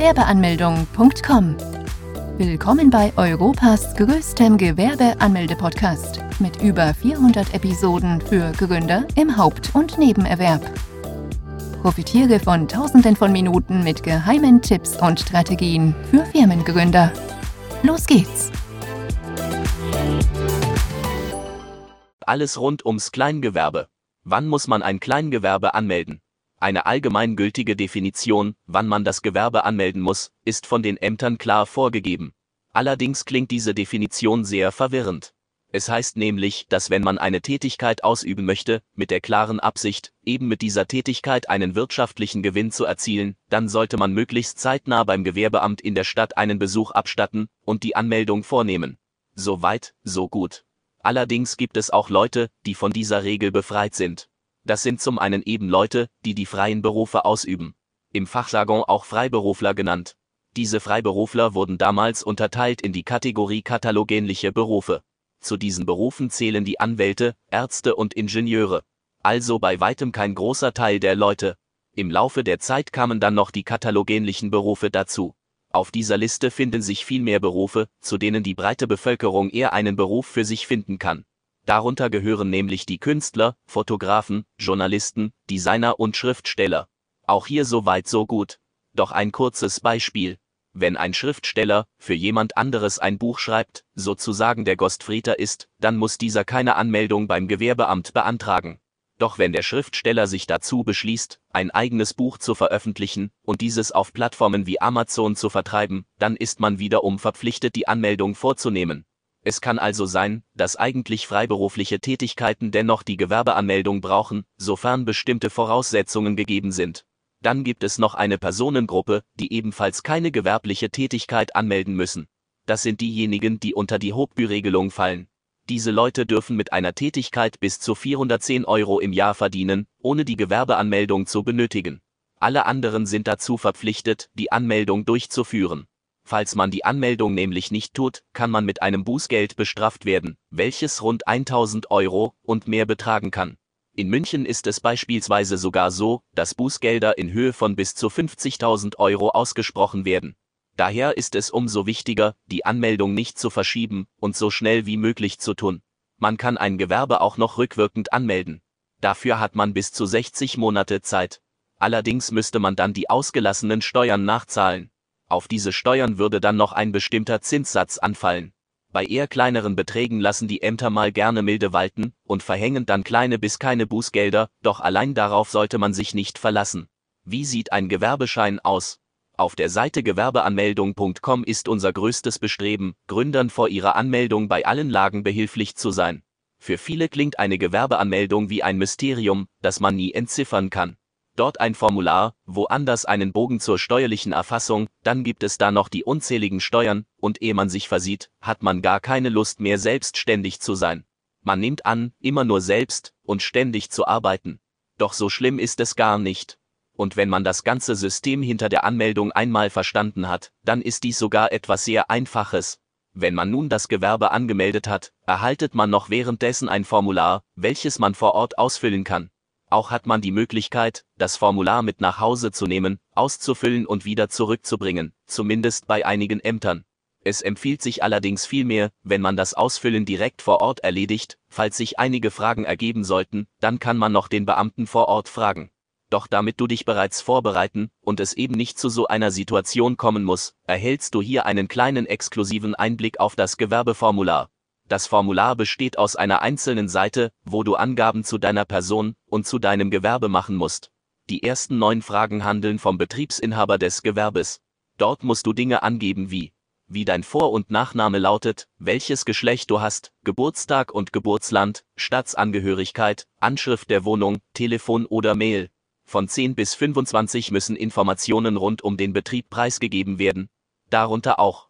Gewerbeanmeldung.com. Willkommen bei Europas größtem Gewerbeanmelde-Podcast mit über 400 Episoden für Gründer im Haupt- und Nebenerwerb. Profitiere von Tausenden von Minuten mit geheimen Tipps und Strategien für Firmengründer. Los geht's! Alles rund ums Kleingewerbe. Wann muss man ein Kleingewerbe anmelden? Eine allgemeingültige Definition, wann man das Gewerbe anmelden muss, ist von den Ämtern klar vorgegeben. Allerdings klingt diese Definition sehr verwirrend. Es heißt nämlich, dass wenn man eine Tätigkeit ausüben möchte, mit der klaren Absicht, eben mit dieser Tätigkeit einen wirtschaftlichen Gewinn zu erzielen, dann sollte man möglichst zeitnah beim Gewerbeamt in der Stadt einen Besuch abstatten und die Anmeldung vornehmen. So weit, so gut. Allerdings gibt es auch Leute, die von dieser Regel befreit sind. Das sind zum einen eben Leute, die die freien Berufe ausüben. Im Fachjargon auch Freiberufler genannt. Diese Freiberufler wurden damals unterteilt in die Kategorie katalogähnliche Berufe. Zu diesen Berufen zählen die Anwälte, Ärzte und Ingenieure. Also bei weitem kein großer Teil der Leute. Im Laufe der Zeit kamen dann noch die katalogähnlichen Berufe dazu. Auf dieser Liste finden sich viel mehr Berufe, zu denen die breite Bevölkerung eher einen Beruf für sich finden kann. Darunter gehören nämlich die Künstler, Fotografen, Journalisten, Designer und Schriftsteller. Auch hier so weit so gut. Doch ein kurzes Beispiel. Wenn ein Schriftsteller für jemand anderes ein Buch schreibt, sozusagen der Ghostwriter ist, dann muss dieser keine Anmeldung beim Gewerbeamt beantragen. Doch wenn der Schriftsteller sich dazu beschließt, ein eigenes Buch zu veröffentlichen und dieses auf Plattformen wie Amazon zu vertreiben, dann ist man wiederum verpflichtet, die Anmeldung vorzunehmen. Es kann also sein, dass eigentlich freiberufliche Tätigkeiten dennoch die Gewerbeanmeldung brauchen, sofern bestimmte Voraussetzungen gegeben sind. Dann gibt es noch eine Personengruppe, die ebenfalls keine gewerbliche Tätigkeit anmelden müssen. Das sind diejenigen, die unter die Hochbüregelung fallen. Diese Leute dürfen mit einer Tätigkeit bis zu 410 Euro im Jahr verdienen, ohne die Gewerbeanmeldung zu benötigen. Alle anderen sind dazu verpflichtet, die Anmeldung durchzuführen. Falls man die Anmeldung nämlich nicht tut, kann man mit einem Bußgeld bestraft werden, welches rund 1000 Euro und mehr betragen kann. In München ist es beispielsweise sogar so, dass Bußgelder in Höhe von bis zu 50.000 Euro ausgesprochen werden. Daher ist es umso wichtiger, die Anmeldung nicht zu verschieben und so schnell wie möglich zu tun. Man kann ein Gewerbe auch noch rückwirkend anmelden. Dafür hat man bis zu 60 Monate Zeit. Allerdings müsste man dann die ausgelassenen Steuern nachzahlen. Auf diese Steuern würde dann noch ein bestimmter Zinssatz anfallen. Bei eher kleineren Beträgen lassen die Ämter mal gerne milde walten und verhängen dann kleine bis keine Bußgelder, doch allein darauf sollte man sich nicht verlassen. Wie sieht ein Gewerbeschein aus? Auf der Seite gewerbeanmeldung.com ist unser größtes Bestreben, Gründern vor ihrer Anmeldung bei allen Lagen behilflich zu sein. Für viele klingt eine Gewerbeanmeldung wie ein Mysterium, das man nie entziffern kann dort ein Formular, woanders einen Bogen zur steuerlichen Erfassung, dann gibt es da noch die unzähligen Steuern, und ehe man sich versieht, hat man gar keine Lust mehr selbstständig zu sein. Man nimmt an, immer nur selbst und ständig zu arbeiten. Doch so schlimm ist es gar nicht. Und wenn man das ganze System hinter der Anmeldung einmal verstanden hat, dann ist dies sogar etwas sehr Einfaches. Wenn man nun das Gewerbe angemeldet hat, erhaltet man noch währenddessen ein Formular, welches man vor Ort ausfüllen kann. Auch hat man die Möglichkeit, das Formular mit nach Hause zu nehmen, auszufüllen und wieder zurückzubringen, zumindest bei einigen Ämtern. Es empfiehlt sich allerdings vielmehr, wenn man das Ausfüllen direkt vor Ort erledigt, falls sich einige Fragen ergeben sollten, dann kann man noch den Beamten vor Ort fragen. Doch damit du dich bereits vorbereiten und es eben nicht zu so einer Situation kommen muss, erhältst du hier einen kleinen exklusiven Einblick auf das Gewerbeformular. Das Formular besteht aus einer einzelnen Seite, wo du Angaben zu deiner Person und zu deinem Gewerbe machen musst. Die ersten neun Fragen handeln vom Betriebsinhaber des Gewerbes. Dort musst du Dinge angeben wie, wie dein Vor- und Nachname lautet, welches Geschlecht du hast, Geburtstag und Geburtsland, Staatsangehörigkeit, Anschrift der Wohnung, Telefon oder Mail. Von 10 bis 25 müssen Informationen rund um den Betrieb preisgegeben werden. Darunter auch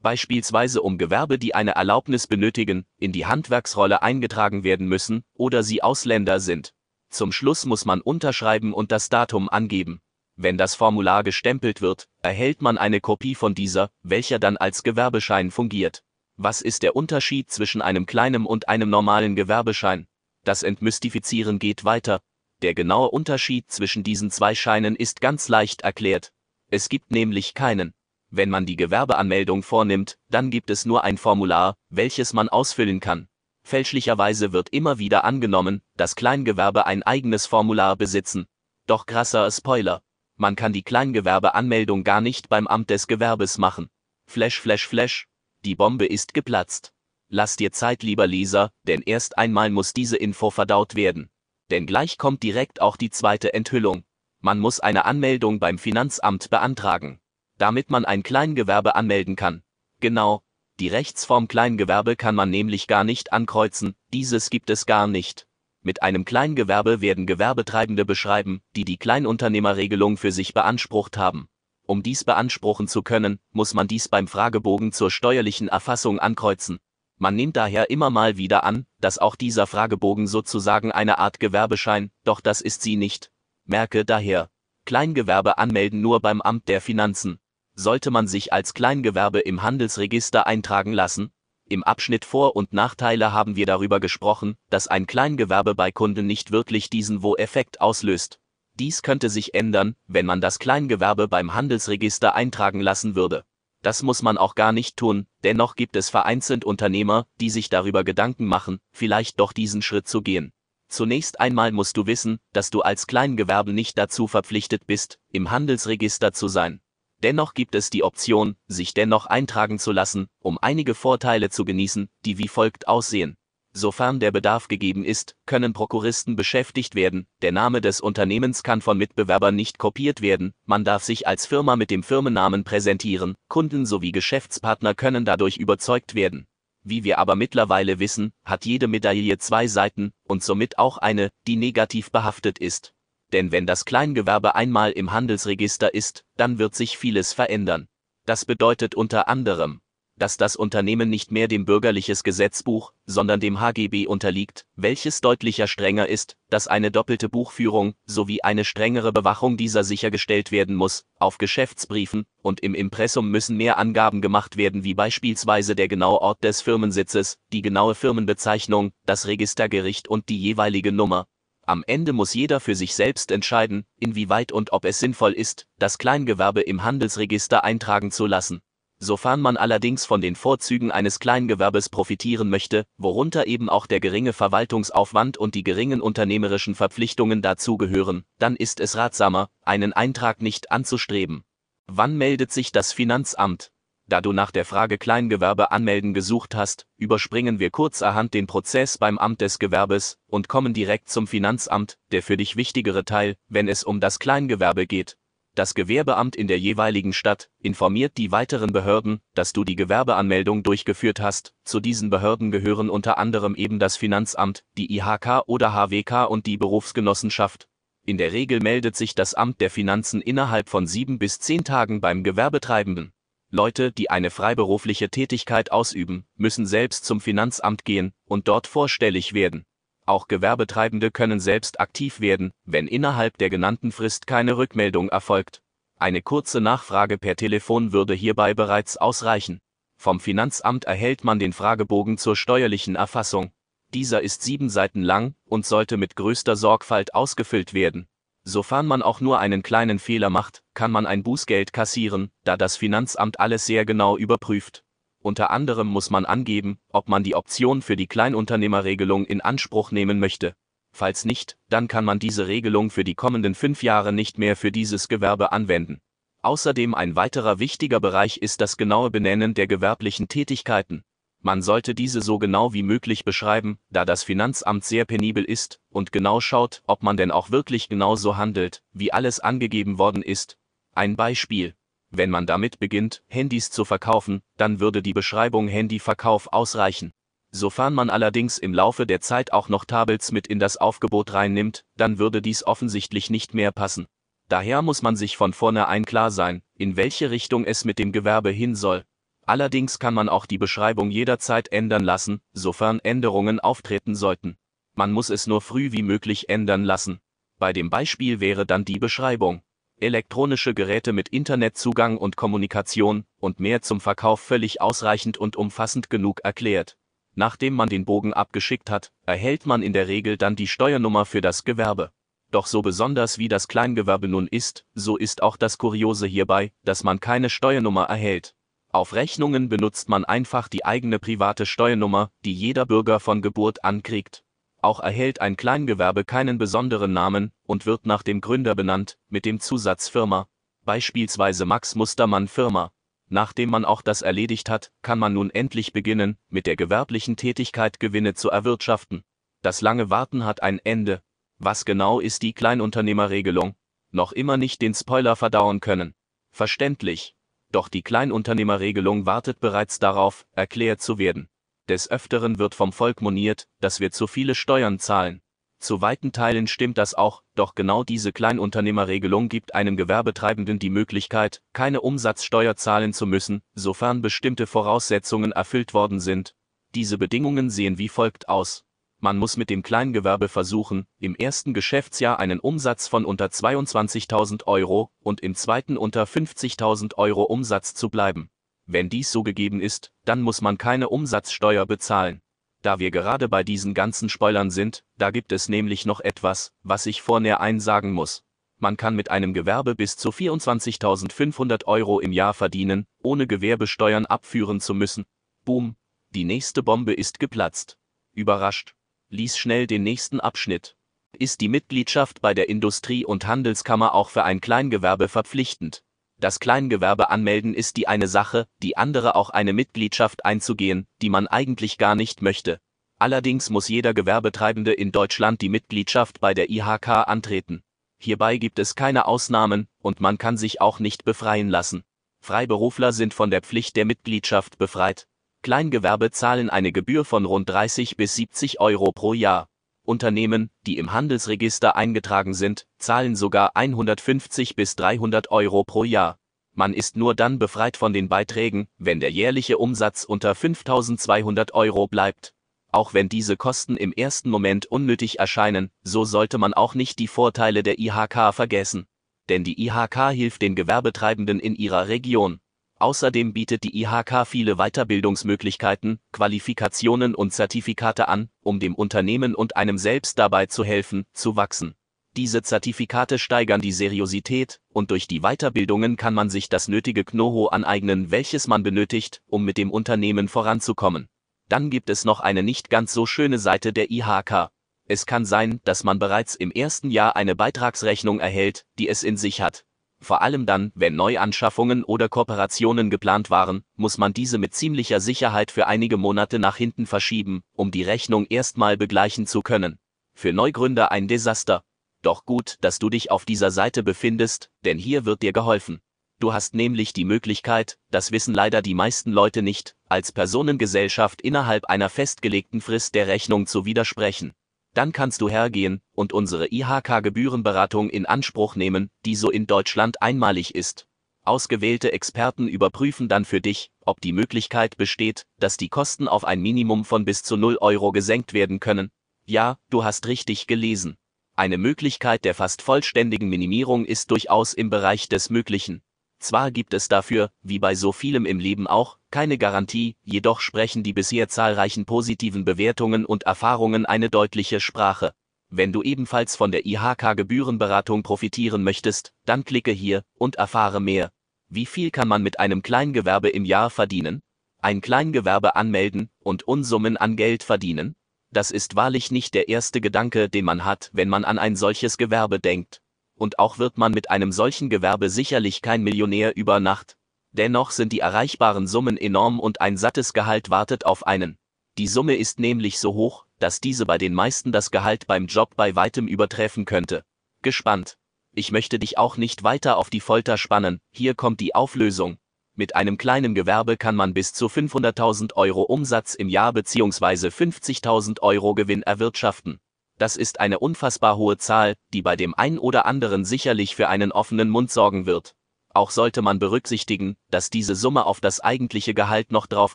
Beispielsweise um Gewerbe, die eine Erlaubnis benötigen, in die Handwerksrolle eingetragen werden müssen oder sie Ausländer sind. Zum Schluss muss man unterschreiben und das Datum angeben. Wenn das Formular gestempelt wird, erhält man eine Kopie von dieser, welcher dann als Gewerbeschein fungiert. Was ist der Unterschied zwischen einem kleinen und einem normalen Gewerbeschein? Das Entmystifizieren geht weiter. Der genaue Unterschied zwischen diesen zwei Scheinen ist ganz leicht erklärt. Es gibt nämlich keinen. Wenn man die Gewerbeanmeldung vornimmt, dann gibt es nur ein Formular, welches man ausfüllen kann. Fälschlicherweise wird immer wieder angenommen, dass Kleingewerbe ein eigenes Formular besitzen. Doch krasser Spoiler. Man kann die Kleingewerbeanmeldung gar nicht beim Amt des Gewerbes machen. Flash, flash, flash. Die Bombe ist geplatzt. Lass dir Zeit, lieber Leser, denn erst einmal muss diese Info verdaut werden. Denn gleich kommt direkt auch die zweite Enthüllung. Man muss eine Anmeldung beim Finanzamt beantragen damit man ein Kleingewerbe anmelden kann. Genau, die Rechtsform Kleingewerbe kann man nämlich gar nicht ankreuzen, dieses gibt es gar nicht. Mit einem Kleingewerbe werden Gewerbetreibende beschreiben, die die Kleinunternehmerregelung für sich beansprucht haben. Um dies beanspruchen zu können, muss man dies beim Fragebogen zur steuerlichen Erfassung ankreuzen. Man nimmt daher immer mal wieder an, dass auch dieser Fragebogen sozusagen eine Art Gewerbeschein, doch das ist sie nicht. Merke daher, Kleingewerbe anmelden nur beim Amt der Finanzen sollte man sich als Kleingewerbe im Handelsregister eintragen lassen? Im Abschnitt Vor- und Nachteile haben wir darüber gesprochen, dass ein Kleingewerbe bei Kunden nicht wirklich diesen Wo-Effekt auslöst. Dies könnte sich ändern, wenn man das Kleingewerbe beim Handelsregister eintragen lassen würde. Das muss man auch gar nicht tun, dennoch gibt es vereinzelt Unternehmer, die sich darüber Gedanken machen, vielleicht doch diesen Schritt zu gehen. Zunächst einmal musst du wissen, dass du als Kleingewerbe nicht dazu verpflichtet bist, im Handelsregister zu sein. Dennoch gibt es die Option, sich dennoch eintragen zu lassen, um einige Vorteile zu genießen, die wie folgt aussehen. Sofern der Bedarf gegeben ist, können Prokuristen beschäftigt werden, der Name des Unternehmens kann von Mitbewerbern nicht kopiert werden, man darf sich als Firma mit dem Firmennamen präsentieren, Kunden sowie Geschäftspartner können dadurch überzeugt werden. Wie wir aber mittlerweile wissen, hat jede Medaille zwei Seiten und somit auch eine, die negativ behaftet ist denn wenn das Kleingewerbe einmal im Handelsregister ist, dann wird sich vieles verändern. Das bedeutet unter anderem, dass das Unternehmen nicht mehr dem bürgerliches Gesetzbuch, sondern dem HGB unterliegt, welches deutlicher strenger ist, dass eine doppelte Buchführung sowie eine strengere Bewachung dieser sichergestellt werden muss, auf Geschäftsbriefen und im Impressum müssen mehr Angaben gemacht werden wie beispielsweise der genaue Ort des Firmensitzes, die genaue Firmenbezeichnung, das Registergericht und die jeweilige Nummer, am Ende muss jeder für sich selbst entscheiden, inwieweit und ob es sinnvoll ist, das Kleingewerbe im Handelsregister eintragen zu lassen. Sofern man allerdings von den Vorzügen eines Kleingewerbes profitieren möchte, worunter eben auch der geringe Verwaltungsaufwand und die geringen unternehmerischen Verpflichtungen dazugehören, dann ist es ratsamer, einen Eintrag nicht anzustreben. Wann meldet sich das Finanzamt? Da du nach der Frage Kleingewerbe anmelden gesucht hast, überspringen wir kurzerhand den Prozess beim Amt des Gewerbes und kommen direkt zum Finanzamt, der für dich wichtigere Teil, wenn es um das Kleingewerbe geht. Das Gewerbeamt in der jeweiligen Stadt informiert die weiteren Behörden, dass du die Gewerbeanmeldung durchgeführt hast. Zu diesen Behörden gehören unter anderem eben das Finanzamt, die IHK oder HWK und die Berufsgenossenschaft. In der Regel meldet sich das Amt der Finanzen innerhalb von sieben bis zehn Tagen beim Gewerbetreibenden. Leute, die eine freiberufliche Tätigkeit ausüben, müssen selbst zum Finanzamt gehen und dort vorstellig werden. Auch Gewerbetreibende können selbst aktiv werden, wenn innerhalb der genannten Frist keine Rückmeldung erfolgt. Eine kurze Nachfrage per Telefon würde hierbei bereits ausreichen. Vom Finanzamt erhält man den Fragebogen zur steuerlichen Erfassung. Dieser ist sieben Seiten lang und sollte mit größter Sorgfalt ausgefüllt werden. Sofern man auch nur einen kleinen Fehler macht, kann man ein Bußgeld kassieren, da das Finanzamt alles sehr genau überprüft. Unter anderem muss man angeben, ob man die Option für die Kleinunternehmerregelung in Anspruch nehmen möchte. Falls nicht, dann kann man diese Regelung für die kommenden fünf Jahre nicht mehr für dieses Gewerbe anwenden. Außerdem ein weiterer wichtiger Bereich ist das genaue Benennen der gewerblichen Tätigkeiten. Man sollte diese so genau wie möglich beschreiben, da das Finanzamt sehr penibel ist und genau schaut, ob man denn auch wirklich genau so handelt, wie alles angegeben worden ist. Ein Beispiel. Wenn man damit beginnt, Handys zu verkaufen, dann würde die Beschreibung Handyverkauf ausreichen. Sofern man allerdings im Laufe der Zeit auch noch Tables mit in das Aufgebot reinnimmt, dann würde dies offensichtlich nicht mehr passen. Daher muss man sich von vornherein klar sein, in welche Richtung es mit dem Gewerbe hin soll. Allerdings kann man auch die Beschreibung jederzeit ändern lassen, sofern Änderungen auftreten sollten. Man muss es nur früh wie möglich ändern lassen. Bei dem Beispiel wäre dann die Beschreibung. Elektronische Geräte mit Internetzugang und Kommunikation und mehr zum Verkauf völlig ausreichend und umfassend genug erklärt. Nachdem man den Bogen abgeschickt hat, erhält man in der Regel dann die Steuernummer für das Gewerbe. Doch so besonders wie das Kleingewerbe nun ist, so ist auch das Kuriose hierbei, dass man keine Steuernummer erhält. Auf Rechnungen benutzt man einfach die eigene private Steuernummer, die jeder Bürger von Geburt an kriegt. Auch erhält ein Kleingewerbe keinen besonderen Namen und wird nach dem Gründer benannt, mit dem Zusatz Firma, beispielsweise Max Mustermann Firma. Nachdem man auch das erledigt hat, kann man nun endlich beginnen, mit der gewerblichen Tätigkeit Gewinne zu erwirtschaften. Das lange Warten hat ein Ende. Was genau ist die Kleinunternehmerregelung? Noch immer nicht den Spoiler verdauen können. Verständlich, doch die Kleinunternehmerregelung wartet bereits darauf, erklärt zu werden. Des Öfteren wird vom Volk moniert, dass wir zu viele Steuern zahlen. Zu weiten Teilen stimmt das auch, doch genau diese Kleinunternehmerregelung gibt einem Gewerbetreibenden die Möglichkeit, keine Umsatzsteuer zahlen zu müssen, sofern bestimmte Voraussetzungen erfüllt worden sind. Diese Bedingungen sehen wie folgt aus. Man muss mit dem Kleingewerbe versuchen, im ersten Geschäftsjahr einen Umsatz von unter 22.000 Euro und im zweiten unter 50.000 Euro Umsatz zu bleiben. Wenn dies so gegeben ist, dann muss man keine Umsatzsteuer bezahlen. Da wir gerade bei diesen ganzen Spoilern sind, da gibt es nämlich noch etwas, was ich vornäher einsagen muss. Man kann mit einem Gewerbe bis zu 24.500 Euro im Jahr verdienen, ohne Gewerbesteuern abführen zu müssen. Boom, die nächste Bombe ist geplatzt. Überrascht lies schnell den nächsten Abschnitt. Ist die Mitgliedschaft bei der Industrie- und Handelskammer auch für ein Kleingewerbe verpflichtend? Das Kleingewerbe anmelden ist die eine Sache, die andere auch eine Mitgliedschaft einzugehen, die man eigentlich gar nicht möchte. Allerdings muss jeder Gewerbetreibende in Deutschland die Mitgliedschaft bei der IHK antreten. Hierbei gibt es keine Ausnahmen und man kann sich auch nicht befreien lassen. Freiberufler sind von der Pflicht der Mitgliedschaft befreit. Kleingewerbe zahlen eine Gebühr von rund 30 bis 70 Euro pro Jahr. Unternehmen, die im Handelsregister eingetragen sind, zahlen sogar 150 bis 300 Euro pro Jahr. Man ist nur dann befreit von den Beiträgen, wenn der jährliche Umsatz unter 5200 Euro bleibt. Auch wenn diese Kosten im ersten Moment unnötig erscheinen, so sollte man auch nicht die Vorteile der IHK vergessen. Denn die IHK hilft den Gewerbetreibenden in ihrer Region. Außerdem bietet die IHK viele Weiterbildungsmöglichkeiten, Qualifikationen und Zertifikate an, um dem Unternehmen und einem selbst dabei zu helfen, zu wachsen. Diese Zertifikate steigern die Seriosität, und durch die Weiterbildungen kann man sich das nötige Know-how aneignen, welches man benötigt, um mit dem Unternehmen voranzukommen. Dann gibt es noch eine nicht ganz so schöne Seite der IHK. Es kann sein, dass man bereits im ersten Jahr eine Beitragsrechnung erhält, die es in sich hat. Vor allem dann, wenn Neuanschaffungen oder Kooperationen geplant waren, muss man diese mit ziemlicher Sicherheit für einige Monate nach hinten verschieben, um die Rechnung erstmal begleichen zu können. Für Neugründer ein Desaster. Doch gut, dass du dich auf dieser Seite befindest, denn hier wird dir geholfen. Du hast nämlich die Möglichkeit, das wissen leider die meisten Leute nicht, als Personengesellschaft innerhalb einer festgelegten Frist der Rechnung zu widersprechen dann kannst du hergehen und unsere IHK-Gebührenberatung in Anspruch nehmen, die so in Deutschland einmalig ist. Ausgewählte Experten überprüfen dann für dich, ob die Möglichkeit besteht, dass die Kosten auf ein Minimum von bis zu 0 Euro gesenkt werden können. Ja, du hast richtig gelesen. Eine Möglichkeit der fast vollständigen Minimierung ist durchaus im Bereich des Möglichen. Zwar gibt es dafür, wie bei so vielem im Leben auch, keine Garantie, jedoch sprechen die bisher zahlreichen positiven Bewertungen und Erfahrungen eine deutliche Sprache. Wenn du ebenfalls von der IHK Gebührenberatung profitieren möchtest, dann klicke hier und erfahre mehr. Wie viel kann man mit einem Kleingewerbe im Jahr verdienen? Ein Kleingewerbe anmelden und Unsummen an Geld verdienen? Das ist wahrlich nicht der erste Gedanke, den man hat, wenn man an ein solches Gewerbe denkt und auch wird man mit einem solchen Gewerbe sicherlich kein Millionär über Nacht. Dennoch sind die erreichbaren Summen enorm und ein sattes Gehalt wartet auf einen. Die Summe ist nämlich so hoch, dass diese bei den meisten das Gehalt beim Job bei weitem übertreffen könnte. Gespannt. Ich möchte dich auch nicht weiter auf die Folter spannen, hier kommt die Auflösung. Mit einem kleinen Gewerbe kann man bis zu 500.000 Euro Umsatz im Jahr bzw. 50.000 Euro Gewinn erwirtschaften. Das ist eine unfassbar hohe Zahl, die bei dem ein oder anderen sicherlich für einen offenen Mund sorgen wird. Auch sollte man berücksichtigen, dass diese Summe auf das eigentliche Gehalt noch drauf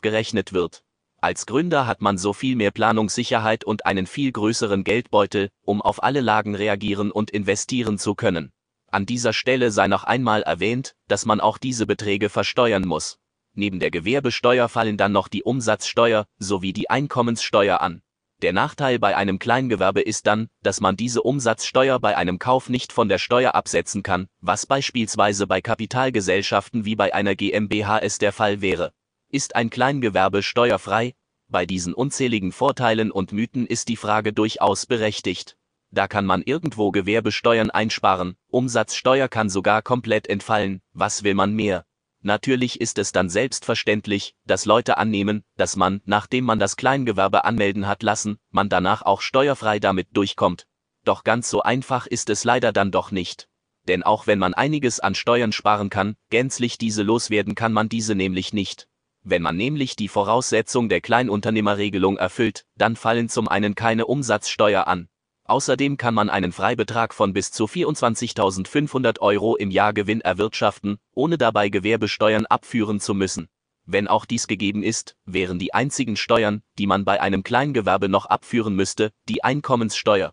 gerechnet wird. Als Gründer hat man so viel mehr Planungssicherheit und einen viel größeren Geldbeutel, um auf alle Lagen reagieren und investieren zu können. An dieser Stelle sei noch einmal erwähnt, dass man auch diese Beträge versteuern muss. Neben der Gewerbesteuer fallen dann noch die Umsatzsteuer sowie die Einkommenssteuer an. Der Nachteil bei einem Kleingewerbe ist dann, dass man diese Umsatzsteuer bei einem Kauf nicht von der Steuer absetzen kann, was beispielsweise bei Kapitalgesellschaften wie bei einer GmbH es der Fall wäre. Ist ein Kleingewerbe steuerfrei? Bei diesen unzähligen Vorteilen und Mythen ist die Frage durchaus berechtigt. Da kann man irgendwo Gewerbesteuern einsparen, Umsatzsteuer kann sogar komplett entfallen, was will man mehr? Natürlich ist es dann selbstverständlich, dass Leute annehmen, dass man, nachdem man das Kleingewerbe anmelden hat lassen, man danach auch steuerfrei damit durchkommt. Doch ganz so einfach ist es leider dann doch nicht. Denn auch wenn man einiges an Steuern sparen kann, gänzlich diese loswerden kann man diese nämlich nicht. Wenn man nämlich die Voraussetzung der Kleinunternehmerregelung erfüllt, dann fallen zum einen keine Umsatzsteuer an, Außerdem kann man einen Freibetrag von bis zu 24.500 Euro im Jahr Gewinn erwirtschaften, ohne dabei Gewerbesteuern abführen zu müssen. Wenn auch dies gegeben ist, wären die einzigen Steuern, die man bei einem Kleingewerbe noch abführen müsste, die Einkommenssteuer.